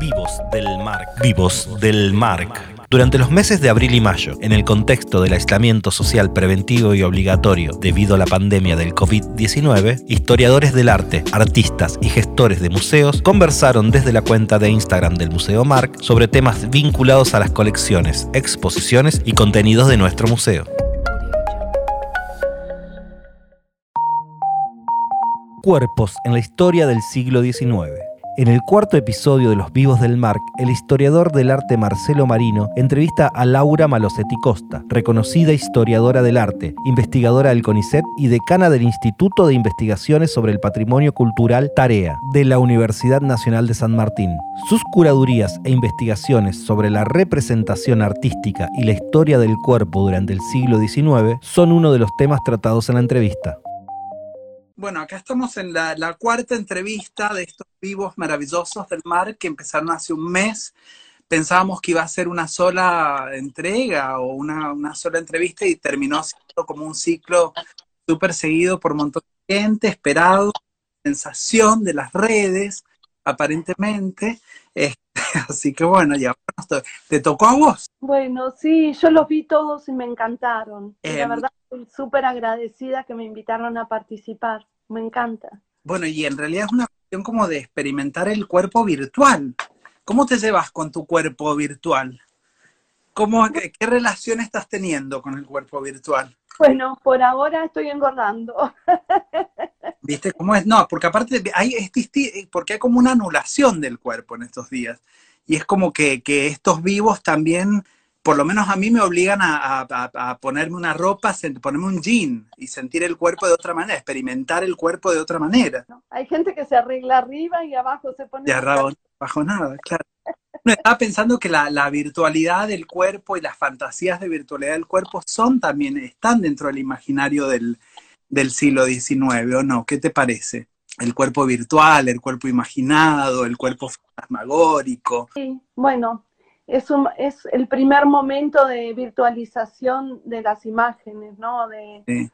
Vivos del Marc. Vivos del Marc. Durante los meses de abril y mayo, en el contexto del aislamiento social preventivo y obligatorio debido a la pandemia del COVID-19, historiadores del arte, artistas y gestores de museos conversaron desde la cuenta de Instagram del Museo Marc sobre temas vinculados a las colecciones, exposiciones y contenidos de nuestro museo. Cuerpos en la historia del siglo XIX. En el cuarto episodio de Los Vivos del Marc, el historiador del arte Marcelo Marino entrevista a Laura Malosetti Costa, reconocida historiadora del arte, investigadora del CONICET y decana del Instituto de Investigaciones sobre el Patrimonio Cultural Tarea de la Universidad Nacional de San Martín. Sus curadurías e investigaciones sobre la representación artística y la historia del cuerpo durante el siglo XIX son uno de los temas tratados en la entrevista. Bueno, acá estamos en la, cuarta entrevista de estos vivos maravillosos del mar que empezaron hace un mes. Pensábamos que iba a ser una sola entrega o una, sola entrevista y terminó siendo como un ciclo súper seguido por un montón de gente, esperado, sensación de las redes, aparentemente. Este, así que bueno, ya te tocó a vos. Bueno, sí, yo los vi todos y me encantaron. la Em, verdad, estoy súper agradecida que me invitaron a participar. Me encanta. Bueno, y en realidad es una cuestión como de experimentar el cuerpo virtual. ¿Cómo te llevas con tu cuerpo virtual? ¿Cómo, qué, qué relación estás teniendo con el cuerpo virtual? Bueno, por ahora estoy engordando. ¿Viste cómo es? No, porque aparte hay, es porque hay como una anulación del cuerpo en estos días. Y es como que, que estos vivos también, por lo menos a mí me obligan a, a- a- a ponerme una ropa, ponerme un jean y sentir el cuerpo de otra manera, experimentar el cuerpo de otra manera. Hay gente que se arregla arriba y abajo se pone... De bajo nada, claro. No, estaba pensando que la, la virtualidad del cuerpo y las fantasías de virtualidad del cuerpo son también, están dentro del imaginario del, del siglo XIX, ¿o no? ¿Qué te parece? El cuerpo virtual, el cuerpo imaginado, el cuerpo fantasmagórico. Sí, bueno, es, un, es el primer momento de virtualización de las imágenes, ¿no? De, Sí.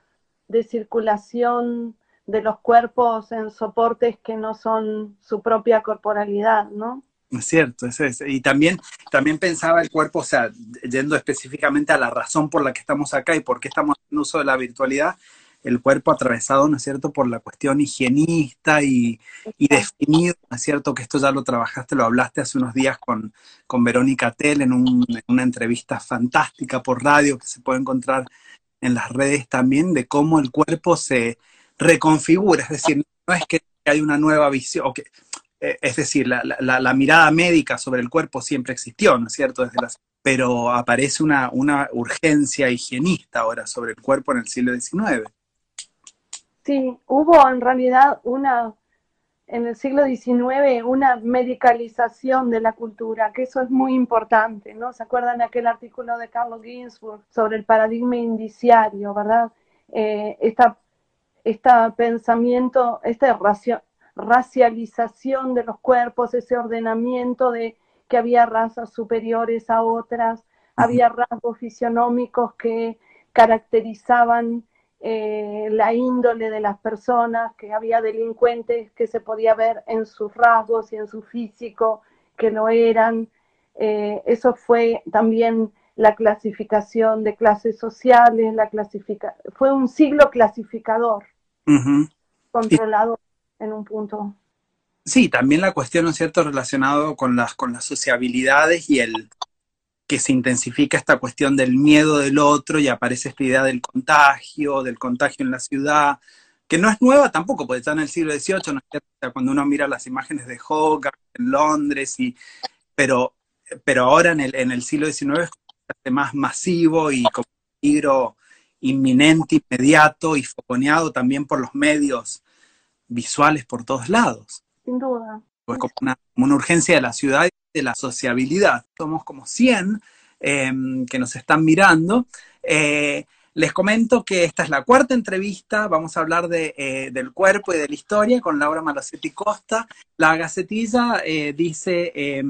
de circulación de los cuerpos en soportes que no son su propia corporalidad, ¿no? ¿No es cierto? Es, es- Y también, también pensaba el cuerpo, o sea, yendo específicamente a la razón por la que estamos acá y por qué estamos haciendo uso de la virtualidad, el cuerpo atravesado, ¿no es cierto?, por la cuestión higienista y, y definido, ¿no es cierto?, que esto ya lo trabajaste, lo hablaste hace unos días con, con Verónica Tell en, un- en una entrevista fantástica por radio que se puede encontrar en las redes también, de cómo el cuerpo se reconfigura, es decir, no es que hay una nueva visión, que, eh, es decir, la, la- mirada médica sobre el cuerpo siempre existió, ¿no es cierto?, pero aparece una, urgencia higienista ahora sobre el cuerpo en el siglo XIX. Sí, hubo en realidad una, en el siglo XIX, una medicalización de la cultura, que eso es muy importante, ¿no? ¿Se acuerdan aquel artículo de Carlo Ginzburg sobre el paradigma indiciario, verdad? Eh, esta, esta pensamiento, esta racialización de los cuerpos, ese ordenamiento de que había razas superiores a otras, había rasgos fisionómicos que caracterizaban eh, la índole de las personas, que había delincuentes que se podía ver en sus rasgos y en su físico, que lo eran. Eh, eso fue también la clasificación de clases sociales, la clasifica fue un siglo clasificador, Ujú. controlador en un punto. Sí, también la cuestión, ¿no es cierto?, relacionado con las, con las sociabilidades y el que se intensifica esta cuestión del miedo del otro y aparece esta idea del contagio, del contagio en la ciudad, que no es nueva tampoco, porque está en el siglo XVIII, ¿no es cierto? O sea, cuando uno mira las imágenes de Hogarth en Londres, y, pero, pero ahora en el, en el siglo XIX es más masivo y como un peligro inminente, inmediato y fogoneado también por los medios visuales por todos lados. Sin duda. Pues como una, como una urgencia de la ciudad y de la sociabilidad. Somos como 100 eh, que nos están mirando. Eh, les comento que esta es la cuarta entrevista. Vamos a hablar de, eh, del cuerpo y de la historia con Laura Malosetti Costa. La Gacetilla eh, dice eh,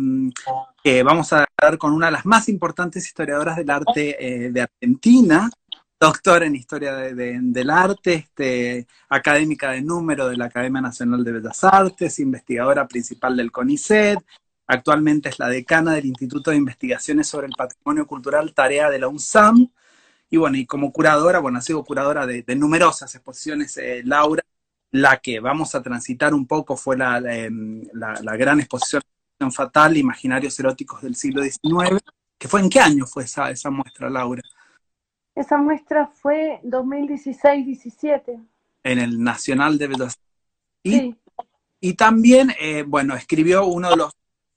que vamos a hablar con una de las más importantes historiadoras del arte de Argentina, doctora en historia de- de- del arte, este, académica de número de la Academia Nacional de Bellas Artes, investigadora principal del CONICET, actualmente es la decana del Instituto de Investigaciones sobre el Patrimonio Cultural, tarea de la UNSAM, y bueno, y como curadora, bueno, ha sido curadora de, numerosas exposiciones, eh, Laura, la que vamos a transitar un poco fue la, em, gran exposición fatal, Imaginarios eróticos del siglo XIX, que fue en qué año fue esa, esa muestra, Laura? Esa muestra fue 2016-17. En el Nacional de Bellas y, sí. y también, eh, bueno, escribió uno de los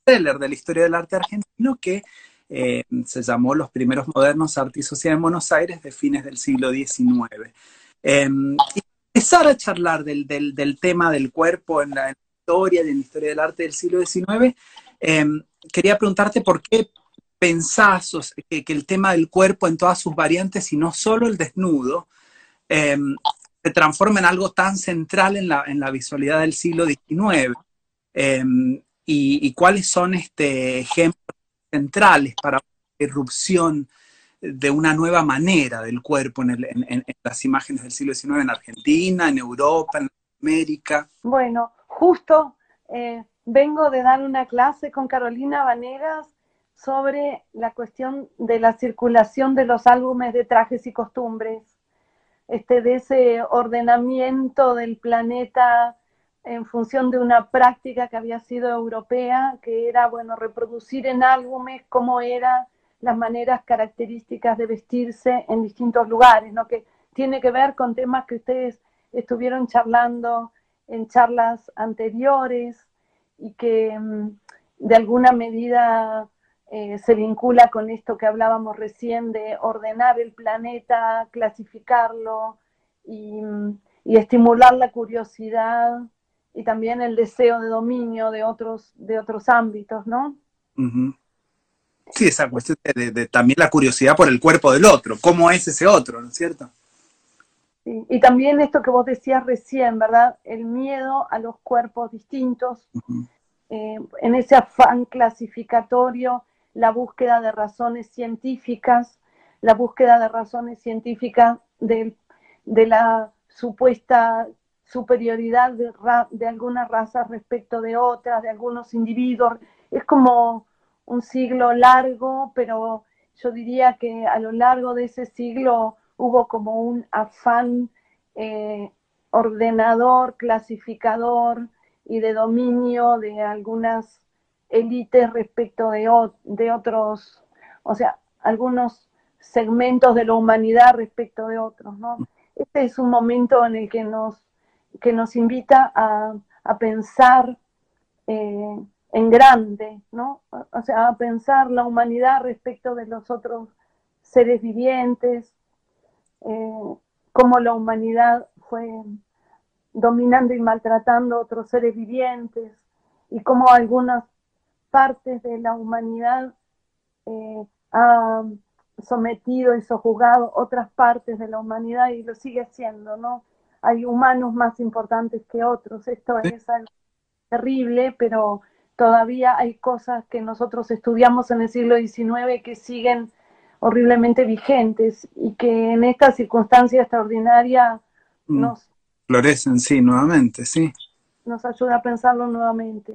sellers de la historia del arte argentino que eh, se llamó Los primeros modernos arte y sociedad en Buenos Aires de fines del siglo XIX. Em, y empezar a charlar del, tema del cuerpo en la, historia, en la historia del arte del siglo XIX, em, quería preguntarte por qué pensás que, el tema del cuerpo en todas sus variantes y no solo el desnudo, em, se transforma en algo tan central en la, en la visualidad del siglo XIX. y, cuáles son este, ejemplos centrales para la irrupción de una nueva manera del cuerpo en, las imágenes del siglo XIX en Argentina, en Europa, en América. Bueno, justo eh, vengo de dar una clase con Carolina Vanegas sobre la cuestión de la circulación de los álbumes de trajes y costumbres, este, de ese ordenamiento del planeta en función de una práctica que había sido europea, que era, bueno, reproducir en álbumes cómo eran las maneras características de vestirse en distintos lugares, ¿no? Que tiene que ver con temas que ustedes estuvieron charlando en charlas anteriores y que mm, de alguna medida eh, se vincula con esto que hablábamos recién de ordenar el planeta, clasificarlo y, y estimular la curiosidad y también el deseo de dominio de otros, de otros ámbitos, ¿no? Sí, esa cuestión de, también la curiosidad por el cuerpo del otro, cómo es ese otro, ¿no es cierto? Sí. Y también esto que vos decías recién, ¿verdad? El miedo a los cuerpos distintos, eh, en ese afán clasificatorio, la búsqueda de razones científicas, la búsqueda de razones científicas de, de la supuesta superioridad de, de algunas razas respecto de otras, de algunos individuos. Es como un siglo largo, pero yo diría que a lo largo de ese siglo hubo como un afán eh, ordenador, clasificador y de dominio de algunas élites respecto de, de otros, o sea, algunos segmentos de la humanidad respecto de otros, ¿no? Este es un momento en el que nos que nos invita a, pensar eh, en grande, ¿no? O sea, a pensar la humanidad respecto de los otros seres vivientes, eh, cómo la humanidad fue dominando y maltratando a otros seres vivientes y cómo algunas partes de la humanidad eh, ha sometido y sojuzgado otras partes de la humanidad y lo sigue haciendo, ¿no? hay humanos más importantes que otros. Esto es algo terrible, pero todavía hay cosas que nosotros estudiamos en el siglo XIX que siguen horriblemente vigentes y que en esta circunstancia extraordinaria mm. nos... Florecen, sí, nuevamente, sí. Nos ayuda a pensarlo nuevamente.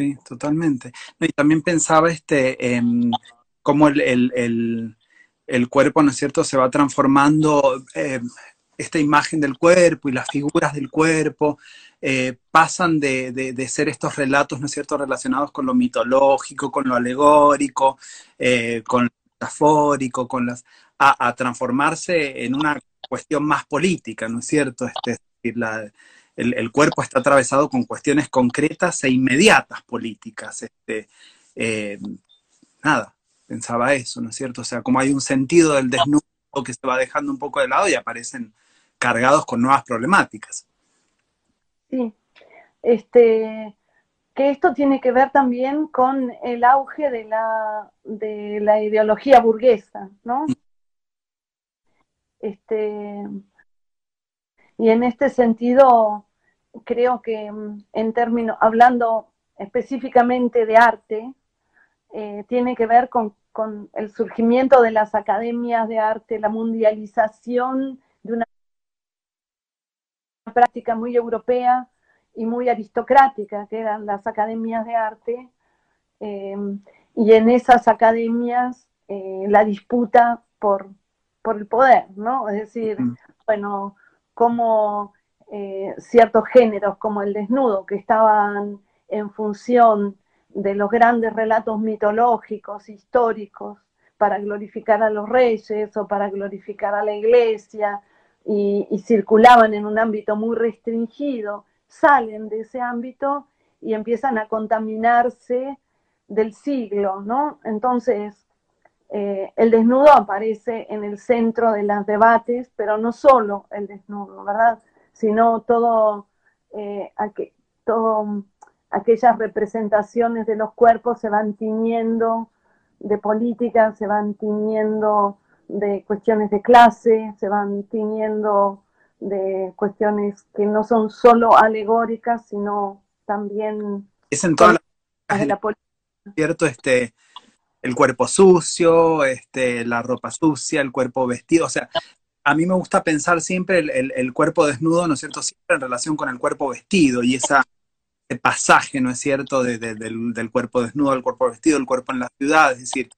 Sí, totalmente. Y también pensaba este, eh, cómo el, cuerpo, ¿no es cierto?, se va transformando eh, esta imagen del cuerpo y las figuras del cuerpo eh, pasan de, ser estos relatos, ¿no es cierto?, relacionados con lo mitológico, con lo alegórico, eh, con lo metafórico, con las, a, transformarse en una cuestión más política, ¿no es cierto? Este, el, cuerpo está atravesado con cuestiones concretas e inmediatas políticas. Este, eh, nada, pensaba eso, ¿no es cierto? O sea, como hay un sentido del desnudo que se va dejando un poco de lado y aparecen cargados con nuevas problemáticas. Sí, este, que esto tiene que ver también con el auge de la, de la ideología burguesa, ¿no? Este, y en este sentido, creo que mm, en términos, hablando específicamente de arte, eh, tiene que ver con, con el surgimiento de las academias de arte, la mundialización de una práctica muy europea y muy aristocrática, que eran las academias de arte, em, y en esas academias eh, la disputa por, por el poder, ¿no? Es decir, bueno, como eh, ciertos géneros como el desnudo, que estaban en función de los grandes relatos mitológicos, históricos, para glorificar a los reyes o para glorificar a la iglesia, y, circulaban en un ámbito muy restringido, salen de ese ámbito y empiezan a contaminarse del siglo, ¿no? Entonces, eh, el desnudo aparece en el centro de los debates, pero no solo el desnudo, ¿verdad? Sino todo, eh, todo aquellas representaciones de los cuerpos se van tiñendo de política, se van tiñendo de cuestiones de clase, se van tiñendo de cuestiones que no son solo alegóricas, sino también... Es en toda la, política. ¿Cierto? Este, el cuerpo sucio, este, la ropa sucia, el cuerpo vestido, o sea, a mí me gusta pensar siempre el, cuerpo desnudo, ¿no es cierto?, siempre en relación con el cuerpo vestido y esa, ese pasaje, ¿no es cierto?, del, del, cuerpo desnudo al cuerpo vestido, el cuerpo en la ciudad, es decir,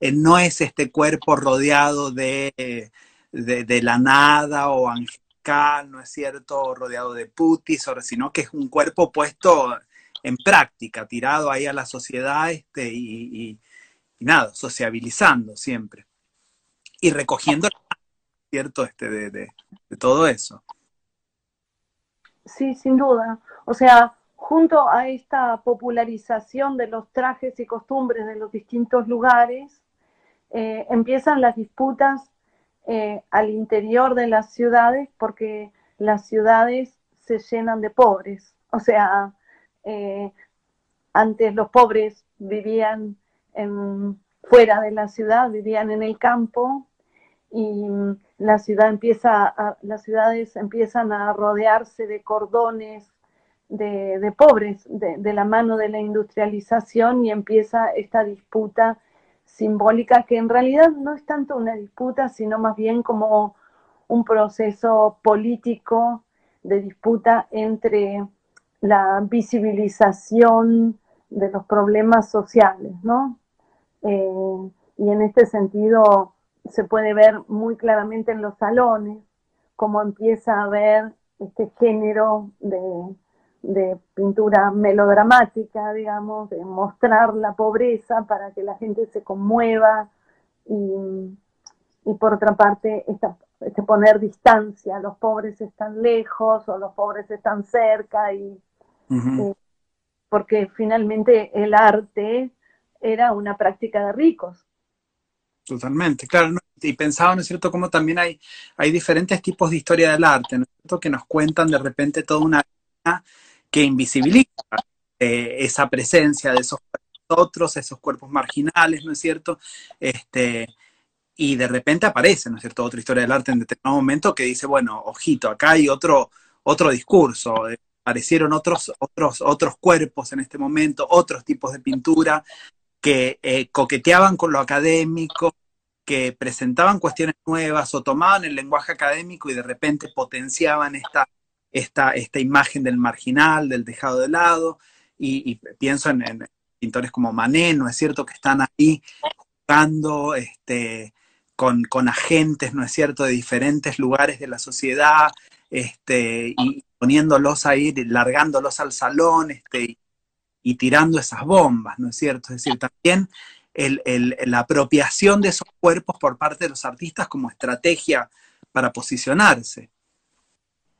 eh, no es este cuerpo rodeado de, de, la nada o angelical, ¿no es cierto?, rodeado de putis, sino que es un cuerpo puesto en práctica, tirado ahí a la sociedad este, y, nada, sociabilizando siempre. Y recogiendo, ¿cierto?, este, de, de, todo eso. Sí, sin duda. O sea, junto a esta popularización de los trajes y costumbres de los distintos lugares, eh, empiezan las disputas eh, al interior de las ciudades porque las ciudades se llenan de pobres. O sea, eh, antes los pobres vivían fuera de la ciudad, vivían en el campo y la ciudad empieza las ciudades empiezan a rodearse de cordones de, pobres de, de, la mano de la industrialización y empieza esta disputa simbólica que en realidad no es tanto una disputa, sino más bien como un proceso político de disputa entre la visibilización de los problemas sociales, ¿no? Eh, y en este sentido se puede ver muy claramente en los salones cómo empieza a haber este género de, de pintura melodramática, digamos, de mostrar la pobreza para que la gente se conmueva y, por otra parte este poner distancia, los pobres están lejos o los pobres están cerca y eh, porque finalmente el arte era una práctica de ricos. Totalmente, claro. Y pensaba, ¿no es cierto?, como también hay, hay diferentes tipos de historia del arte, ¿no es cierto?, que nos cuentan de repente toda una que invisibiliza eh, esa presencia de esos otros, esos cuerpos marginales, ¿no es cierto? Este, y de repente aparece, ¿no es cierto?, otra historia del arte en determinado momento que dice, bueno, ojito, acá hay otro, otro discurso, eh, aparecieron otros, otros, otros cuerpos en este momento, otros tipos de pintura que eh, coqueteaban con lo académico, que presentaban cuestiones nuevas o tomaban el lenguaje académico y de repente potenciaban esta esta, esta imagen del marginal, del dejado de lado, y, pienso en, pintores como Manet, ¿no es cierto?, que están ahí jugando este, con, agentes, ¿no es cierto?, de diferentes lugares de la sociedad, este, y poniéndolos ahí, largándolos al salón, este, y, tirando esas bombas, ¿no es cierto? Es decir, también la apropiación de esos cuerpos por parte de los artistas como estrategia para posicionarse.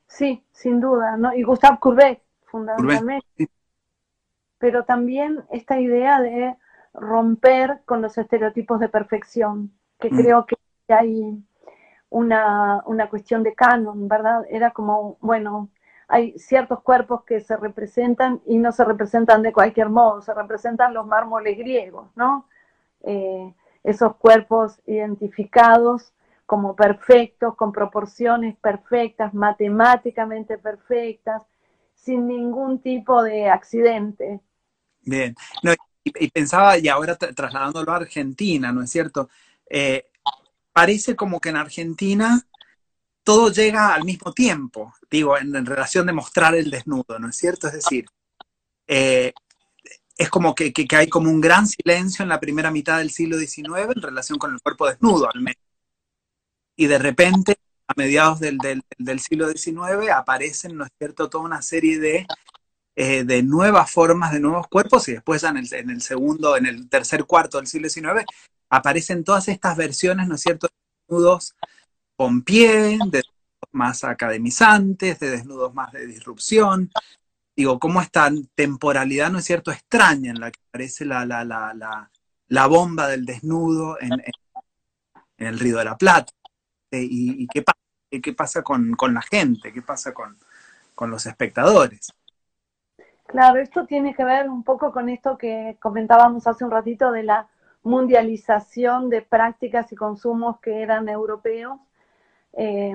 Sí, sin duda, ¿no? Y Gustave Courbet, fundamentalmente. Pero también esta idea de romper con los estereotipos de perfección, que mm. creo que hay una, una cuestión de canon, ¿verdad? Era como, bueno, hay ciertos cuerpos que se representan y no se representan de cualquier modo, se representan los mármoles griegos, ¿no? Eh, esos cuerpos identificados como perfectos, con proporciones perfectas, matemáticamente perfectas, sin ningún tipo de accidente. Bien, y, pensaba, y ahora trasladándolo a Argentina, ¿no es cierto? Eh, parece como que en Argentina todo llega al mismo tiempo, digo, en, relación de mostrar el desnudo, ¿no es cierto? Es decir, eh, es como que, que, hay como un gran silencio en la primera mitad del siglo XIX en relación con el cuerpo desnudo, al menos. Y de repente, a mediados del, del, siglo XIX, aparecen, ¿no es cierto?, toda una serie de, eh, de nuevas formas, de nuevos cuerpos, y después en el, en el, segundo, en el tercer cuarto del siglo XIX, aparecen todas estas versiones, ¿no es cierto?, de desnudos con pie, de desnudos más academizantes, de desnudos más de disrupción, digo, cómo esta temporalidad, ¿no es cierto?, extraña en la que aparece la, la, la, la, bomba del desnudo en, el Río de la Plata. Eh, y, qué, pasa, qué pasa con, con, la gente? ¿Qué pasa con, con los espectadores? Claro, esto tiene que ver un poco con esto que comentábamos hace un ratito de la mundialización de prácticas y consumos que eran europeos. Eh,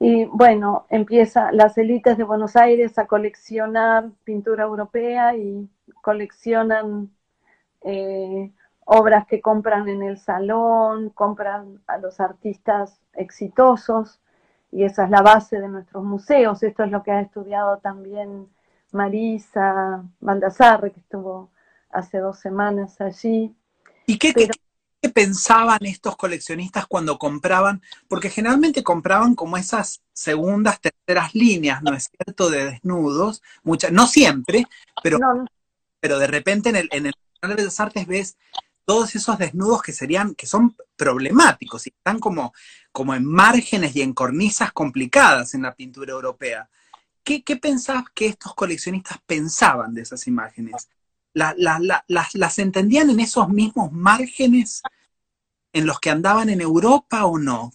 y bueno, empieza las élites de Buenos Aires a coleccionar pintura europea y coleccionan eh, obras que compran en el salón, compran a los artistas exitosos y esa es la base de nuestros museos. Esto es lo que ha estudiado también Marisa Baldassarre, que estuvo hace dos semanas allí. ¿Y qué, ¿Qué pensaban estos coleccionistas cuando compraban? Porque generalmente compraban como esas segundas, terceras líneas, ¿no es cierto?, de desnudos, muchas, no siempre, pero, pero de repente en el, en el de las Artes ves todos esos desnudos que serían, que son problemáticos y están como, como en márgenes y en cornisas complicadas en la pintura europea. ¿Qué, qué pensabas que estos coleccionistas pensaban de esas imágenes? las, entendían en esos mismos márgenes en los que andaban en Europa o no?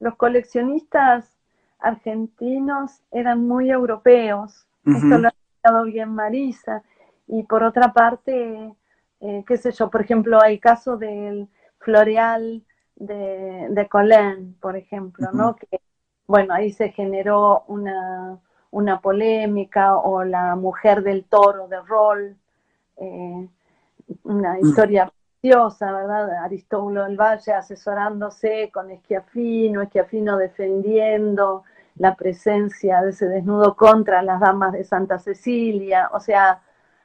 Los coleccionistas argentinos eran muy europeos. Esto lo ha explicado bien Marisa. Y por otra parte, eh, qué sé yo, por ejemplo, hay caso del Floreal de, de Colén, por ejemplo, ¿no? Que, bueno, ahí se generó una, una polémica, o la mujer del toro de Roll, eh, una historia ¿verdad? Aristóbulo del Valle asesorándose con Esquiafino, Esquiafino defendiendo la presencia de ese desnudo contra las damas de Santa Cecilia, o sea,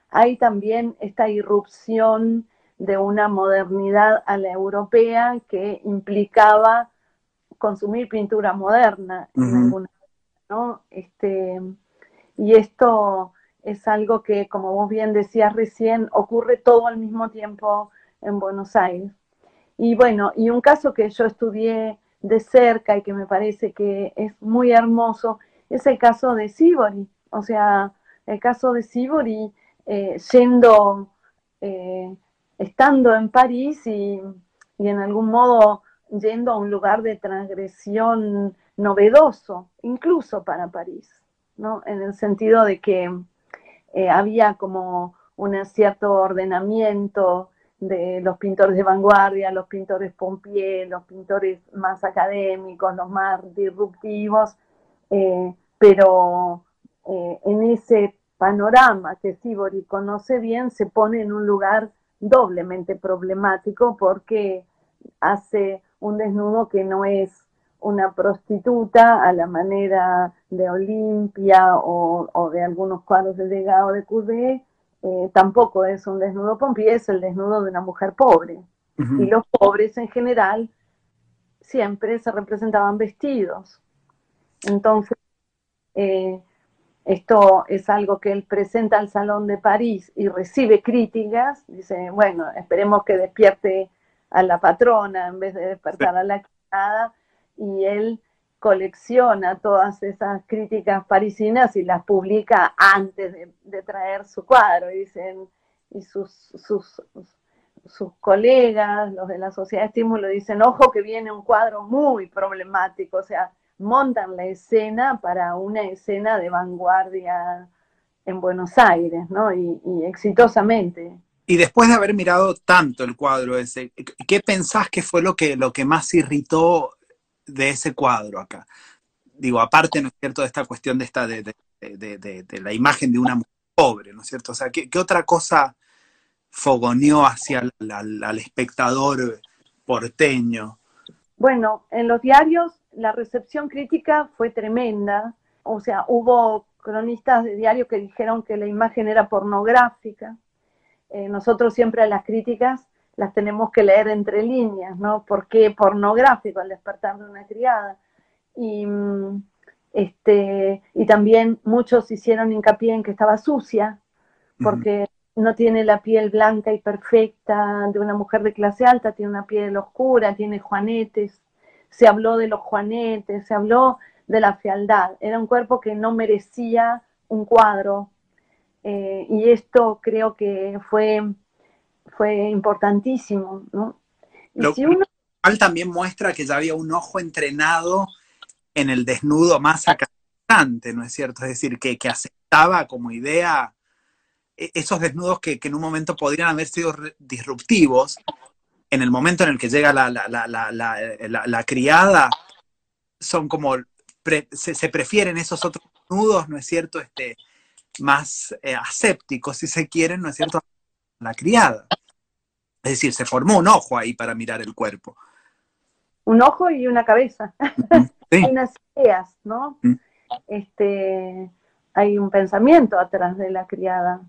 hay también esta irrupción de una modernidad a la europea que implicaba consumir pintura moderna en alguna, ¿no? Este, y esto es algo que, como vos bien decías recién, ocurre todo al mismo tiempo en Buenos Aires. Y bueno, y un caso que yo estudié de cerca y que me parece que es muy hermoso es el caso de Sibori. O sea, el caso de Sibori eh, yendo, eh, estando en París y, y en algún modo yendo a un lugar de transgresión novedoso, incluso para París, ¿no? En el sentido de que eh, había como un cierto ordenamiento de los pintores de vanguardia, los pintores Pompier, los pintores más académicos, los más disruptivos, eh, pero eh, en ese panorama que Sibori conoce bien se pone en un lugar doblemente problemático porque hace un desnudo que no es una prostituta a la manera de Olimpia o, de algunos cuadros del legado de Courbet, eh, tampoco es un desnudo Pompier, es el desnudo de una mujer pobre. Y los pobres en general siempre se representaban vestidos. Entonces, eh, esto es algo que él presenta al Salón de París y recibe críticas. Dice, bueno, esperemos que despierte a la patrona en vez de despertar a la criada y él colecciona todas esas críticas parisinas y las publica antes de, traer su cuadro. Y dicen, y sus, sus, sus colegas, los de la Sociedad de Estímulo, dicen, ojo que viene un cuadro muy problemático, o sea, montan la escena para una escena de vanguardia en Buenos Aires, ¿no? Y, y exitosamente. Y después de haber mirado tanto el cuadro ese, ¿qué pensás que fue lo que, lo que más irritó de ese cuadro acá. Digo, aparte, ¿no es cierto?, de esta cuestión de, esta, de, la imagen de una mujer pobre, ¿no es cierto? O sea, ¿qué, otra cosa fogoneó hacia al espectador porteño? Bueno, en los diarios la recepción crítica fue tremenda, o sea, hubo cronistas de diario que dijeron que la imagen era pornográfica, eh, nosotros siempre a las críticas las tenemos que leer entre líneas, ¿no? Porque pornográfico al despertar de una criada. Y, mm, este, y también muchos hicieron hincapié en que estaba sucia, porque no tiene la piel blanca y perfecta de una mujer de clase alta, tiene una piel oscura, tiene juanetes, se habló de los juanetes, se habló de la fealdad, era un cuerpo que no merecía un cuadro, eh, y esto creo que fue, fue importantísimo, ¿no? Lo cual también muestra que ya había un ojo entrenado en el desnudo más acatante, ¿no es cierto? Es decir, que, que aceptaba como idea e, esos desnudos que, en un momento podrían haber sido disruptivos, en el momento en el que llega la, la, criada, son como, se, prefieren esos otros desnudos, ¿no es cierto? Este, más eh, asépticos, si se quieren, ¿no es cierto? La criada. Es decir, se formó un ojo ahí para mirar el cuerpo. Un ojo y una cabeza. hay unas ideas, ¿no? Este, hay un pensamiento atrás de la criada,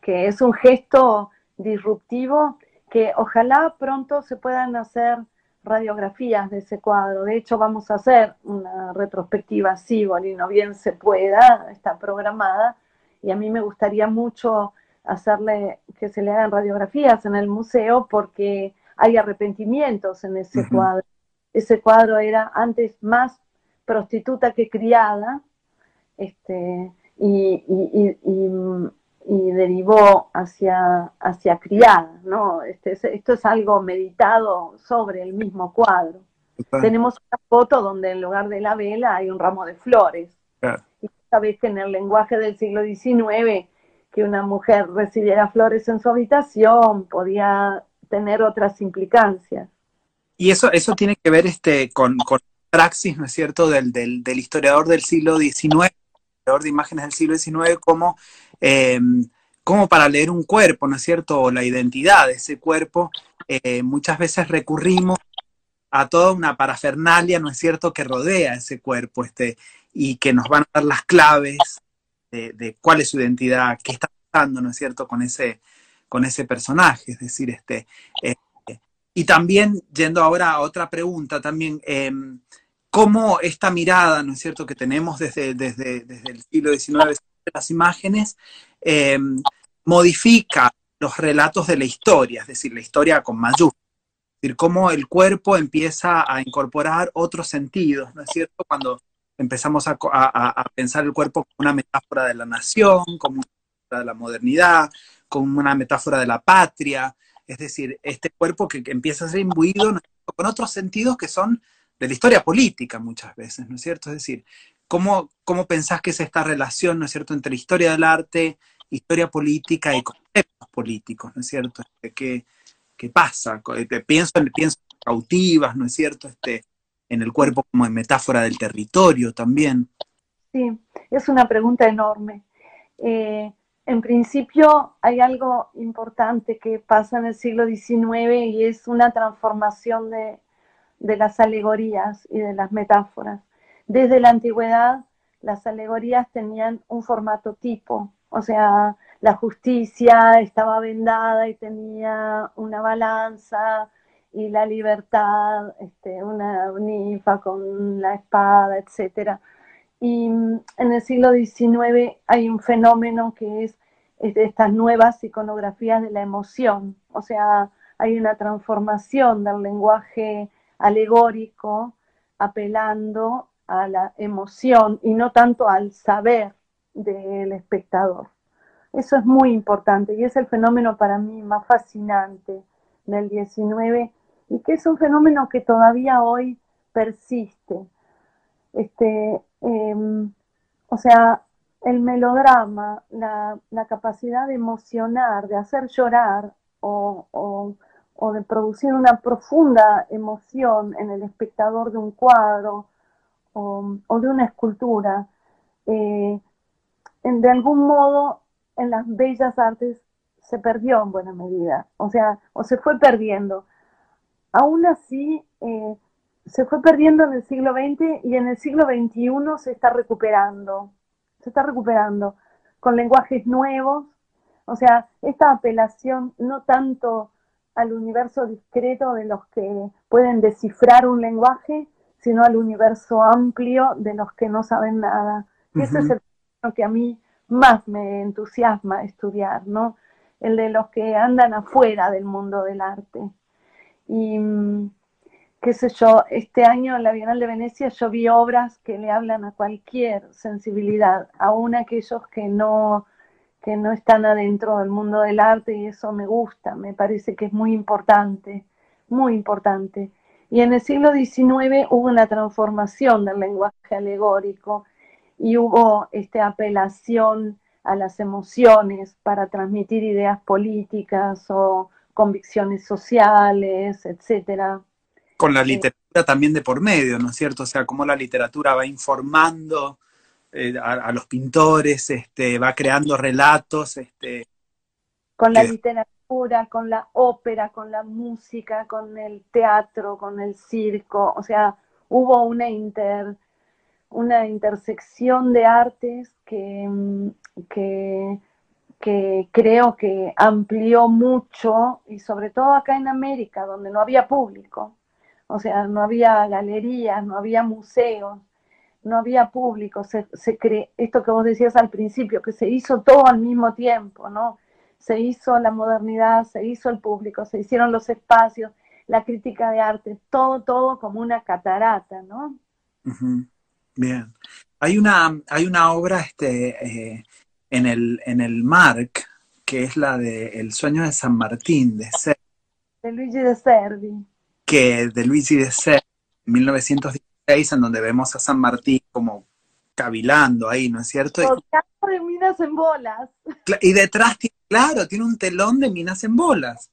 que es un gesto disruptivo que ojalá pronto se puedan hacer radiografías de ese cuadro. De hecho, vamos a hacer una retrospectiva sí, no bien se pueda, está programada, y a mí me gustaría mucho hacerle que se le hagan radiografías en el museo porque hay arrepentimientos en ese cuadro. Ese cuadro era antes más prostituta que criada, este, y, derivó hacia, hacia criada, ¿no? Este, esto es algo meditado sobre el mismo cuadro. Tenemos una foto donde en lugar de la vela hay un ramo de flores. Y sabes que en el lenguaje del siglo XIX, que una mujer recibiera flores en su habitación podía tener otras implicancias. Y eso, eso tiene que ver este, con, con praxis, ¿no es cierto?, del, del, historiador del siglo XIX, historiador de imágenes del siglo XIX, como, como para leer un cuerpo, ¿no es cierto?, o la identidad de ese cuerpo, eh, muchas veces recurrimos a toda una parafernalia, ¿no es cierto?, que rodea ese cuerpo, este, y que nos van a dar las claves de, cuál es su identidad, qué está pasando, ¿no es cierto?, con ese, con ese personaje. Es decir, este, eh, y también, yendo ahora a otra pregunta, también, em, cómo esta mirada, ¿no es cierto?, que tenemos desde, desde, desde el siglo XIX, las imágenes, em, modifica los relatos de la historia, es decir, la historia con mayúsculas. Es decir, cómo el cuerpo empieza a incorporar otros sentidos, ¿no es cierto? Cuando empezamos a, pensar el cuerpo como una metáfora de la nación, como una metáfora de la modernidad, como una metáfora de la patria, es decir, este cuerpo que, empieza a ser imbuido con otros sentidos que son de la historia política muchas veces, ¿no es cierto? Es decir, ¿cómo, cómo pensás que es esta relación, ¿no es cierto?, entre historia del arte, historia política y conceptos políticos, ¿no es cierto? Este, ¿Qué, qué pasa? Eh, pienso, pienso en cautivas, ¿no es cierto? Este, en el cuerpo como en metáfora del territorio también. Sí, es una pregunta enorme. Eh, en principio hay algo importante que pasa en el siglo XIX y es una transformación de, de las alegorías y de las metáforas. Desde la antigüedad las alegorías tenían un formato tipo, o sea, la justicia estaba vendada y tenía una balanza, y la libertad, este, una ninfa con la espada, etc. Y mm, en el siglo XIX hay un fenómeno que es, de estas nuevas iconografías de la emoción, o sea, hay una transformación del lenguaje alegórico apelando a la emoción y no tanto al saber del espectador. Eso es muy importante y es el fenómeno para mí más fascinante del XIX y que es un fenómeno que todavía hoy persiste. Este, em, o sea, el melodrama, la, capacidad de emocionar, de hacer llorar o, de producir una profunda emoción en el espectador de un cuadro o, de una escultura, eh, en, de algún modo en las bellas artes se perdió en buena medida, o sea, o se fue perdiendo aún así eh, se fue perdiendo en el siglo XX y en el siglo XXI se está recuperando, se está recuperando con lenguajes nuevos, O sea, esta apelación no tanto al universo discreto de los que pueden descifrar un lenguaje, sino al universo amplio de los que no saben nada. Ese es el que a mí más me entusiasma estudiar, ¿no? El de los que andan afuera del mundo del arte. Y mm, qué sé yo, este año en la Bienal de Venecia yo vi obras que le hablan a cualquier sensibilidad, aún aquellos que no, que no están adentro del mundo del arte y eso me gusta, me parece que es muy importante, muy importante. Y en el siglo XIX hubo una transformación del lenguaje alegórico y hubo esta apelación a las emociones para transmitir ideas políticas o convicciones sociales, etcétera. Con la literatura también de por medio, ¿no es cierto? O sea, cómo la literatura va informando eh, a, los pintores, este, va creando relatos. Este, con la literatura, con la ópera, con la música, con el teatro, con el circo, o sea, hubo una inter una intersección de artes que, que que creo que amplió mucho y sobre todo acá en América, donde no había público, o sea, no había galerías, no había museos, no había público, se, se esto que vos decías al principio, que se hizo todo al mismo tiempo, ¿no? Se hizo la modernidad, se hizo el público, se hicieron los espacios, la crítica de arte, todo, todo como una catarata, ¿no? Bien. Hay una, hay una obra este, eh, en el, en el MARC, que es la de El sueño de San Martín, de Servi. De Luigi de Servi. Que de Luigi de Servi, 1916, en donde vemos a San Martín como cavilando ahí, ¿no es cierto? de minas en bolas. Y detrás, claro, tiene un telón de minas en bolas.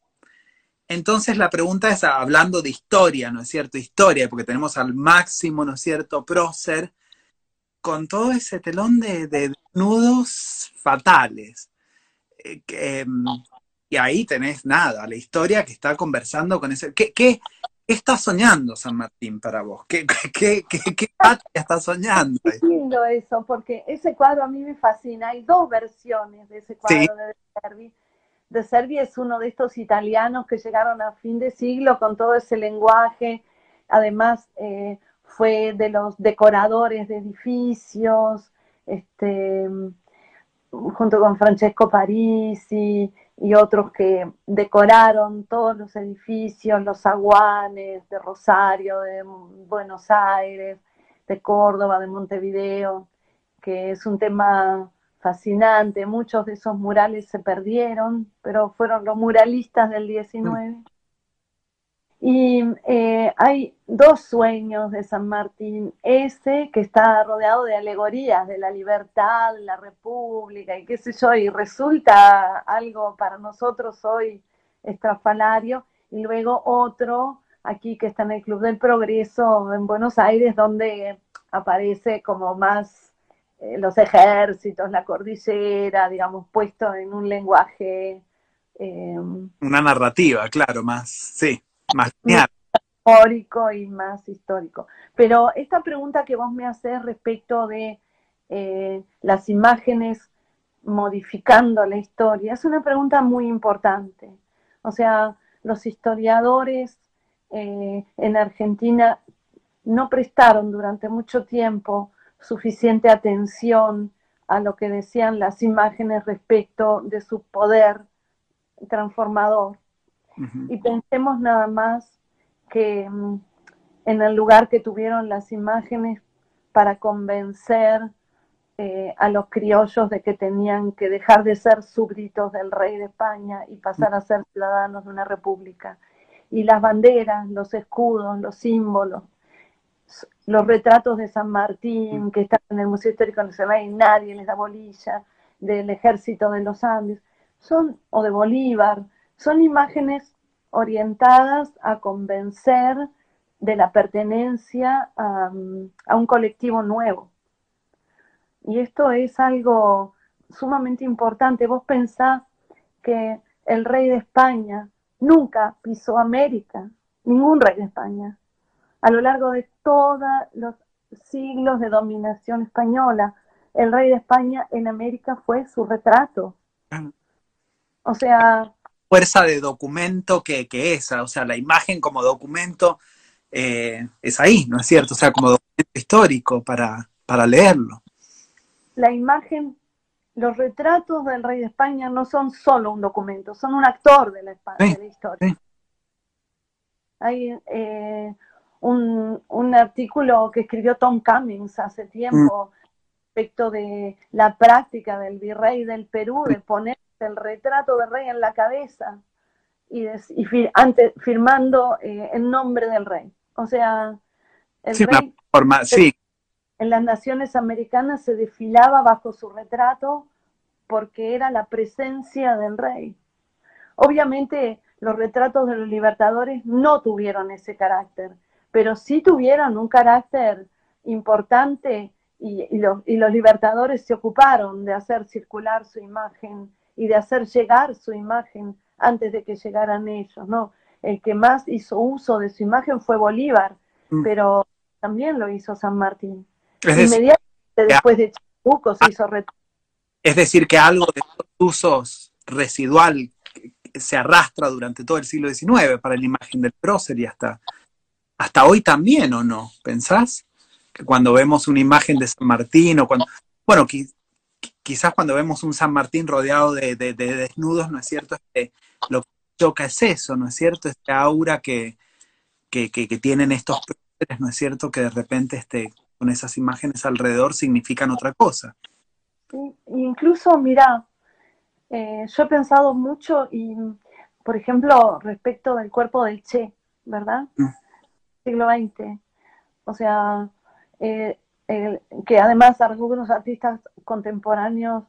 Entonces la pregunta es, hablando de historia, ¿no es cierto? Historia, porque tenemos al máximo, ¿no es cierto? Prócer, con todo ese telón de, nudos fatales. Eh, em, y ahí tenés nada, la historia que está conversando con ese... ¿Qué, qué, está soñando San Martín para vos? ¿Qué, qué, qué, está soñando? Es lindo eso, porque ese cuadro a mí me fascina. Hay dos versiones de ese cuadro de Servi. De Servi es uno de estos italianos que llegaron a fin de siglo con todo ese lenguaje. Además, eh, fue de los decoradores de edificios, este, junto con Francesco Parisi y otros que decoraron todos los edificios, los aguanes de Rosario, de Buenos Aires, de Córdoba, de Montevideo, que es un tema fascinante. Muchos de esos murales se perdieron, pero fueron los muralistas del 19. Y eh, hay dos sueños de San Martín. Ese que está rodeado de alegorías de la libertad, la república y qué sé yo, y resulta algo para nosotros hoy estrafalario. Y luego otro aquí que está en el Club del Progreso en Buenos Aires, donde aparece como más eh, los ejércitos, la cordillera, digamos, puesto en un lenguaje. Eh, Una narrativa, claro, más, sí más histórico y más histórico. Pero esta pregunta que vos me haces respecto de eh, las imágenes modificando la historia es una pregunta muy importante. O sea, los historiadores eh, en Argentina no prestaron durante mucho tiempo suficiente atención a lo que decían las imágenes respecto de su poder transformador. Y pensemos nada más que mm, en el lugar que tuvieron las imágenes para convencer eh, a los criollos de que tenían que dejar de ser súbditos del rey de España y pasar a ser ciudadanos de una república. Y las banderas, los escudos, los símbolos, los retratos de San Martín que están en el Museo Histórico Nacional y nadie les da bolilla, del ejército de los Andes, son, o de Bolívar, son imágenes orientadas a convencer de la pertenencia a, un colectivo nuevo. Y esto es algo sumamente importante. Vos pensás que el rey de España nunca pisó América, ningún rey de España. A lo largo de todos los siglos de dominación española, el rey de España en América fue su retrato. O sea... Fuerza de documento que, que esa, o sea, la imagen como documento eh, es ahí, ¿no es cierto? O sea, como documento histórico para, para leerlo. La imagen, los retratos del rey de España no son solo un documento, son un actor de la, de la historia. Sí. Hay eh, un, un, artículo que escribió Tom Cummings hace tiempo mm. respecto de la práctica del virrey del Perú de poner el retrato del rey en la cabeza y, y fir antes, firmando eh, el nombre del rey. O sea, el sí, rey forma, sí. en las naciones americanas se desfilaba bajo su retrato porque era la presencia del rey. Obviamente los retratos de los libertadores no tuvieron ese carácter, pero sí tuvieron un carácter importante y, y, los, y los libertadores se ocuparon de hacer circular su imagen y de hacer llegar su imagen antes de que llegaran ellos, ¿no? El que más hizo uso de su imagen fue Bolívar, mm. pero también lo hizo San Martín. Es Inmediatamente decir, después de se hizo Es decir, que algo de estos usos residual se arrastra durante todo el siglo XIX para la imagen del prócer y hasta, hasta hoy también, ¿o no? ¿Pensás? Que cuando vemos una imagen de San Martín o cuando... Bueno, quizás cuando vemos un San Martín rodeado de, de, de desnudos, ¿no es cierto? Este, lo que choca es eso, ¿no es cierto? Este aura que, que, que, que tienen estos próceres, ¿no es cierto? Que de repente este, con esas imágenes alrededor significan otra cosa. Incluso, mira, eh, yo he pensado mucho y, por ejemplo, respecto del cuerpo del Che, ¿verdad? Mm. Siglo XX. O sea, eh, que además algunos artistas contemporáneos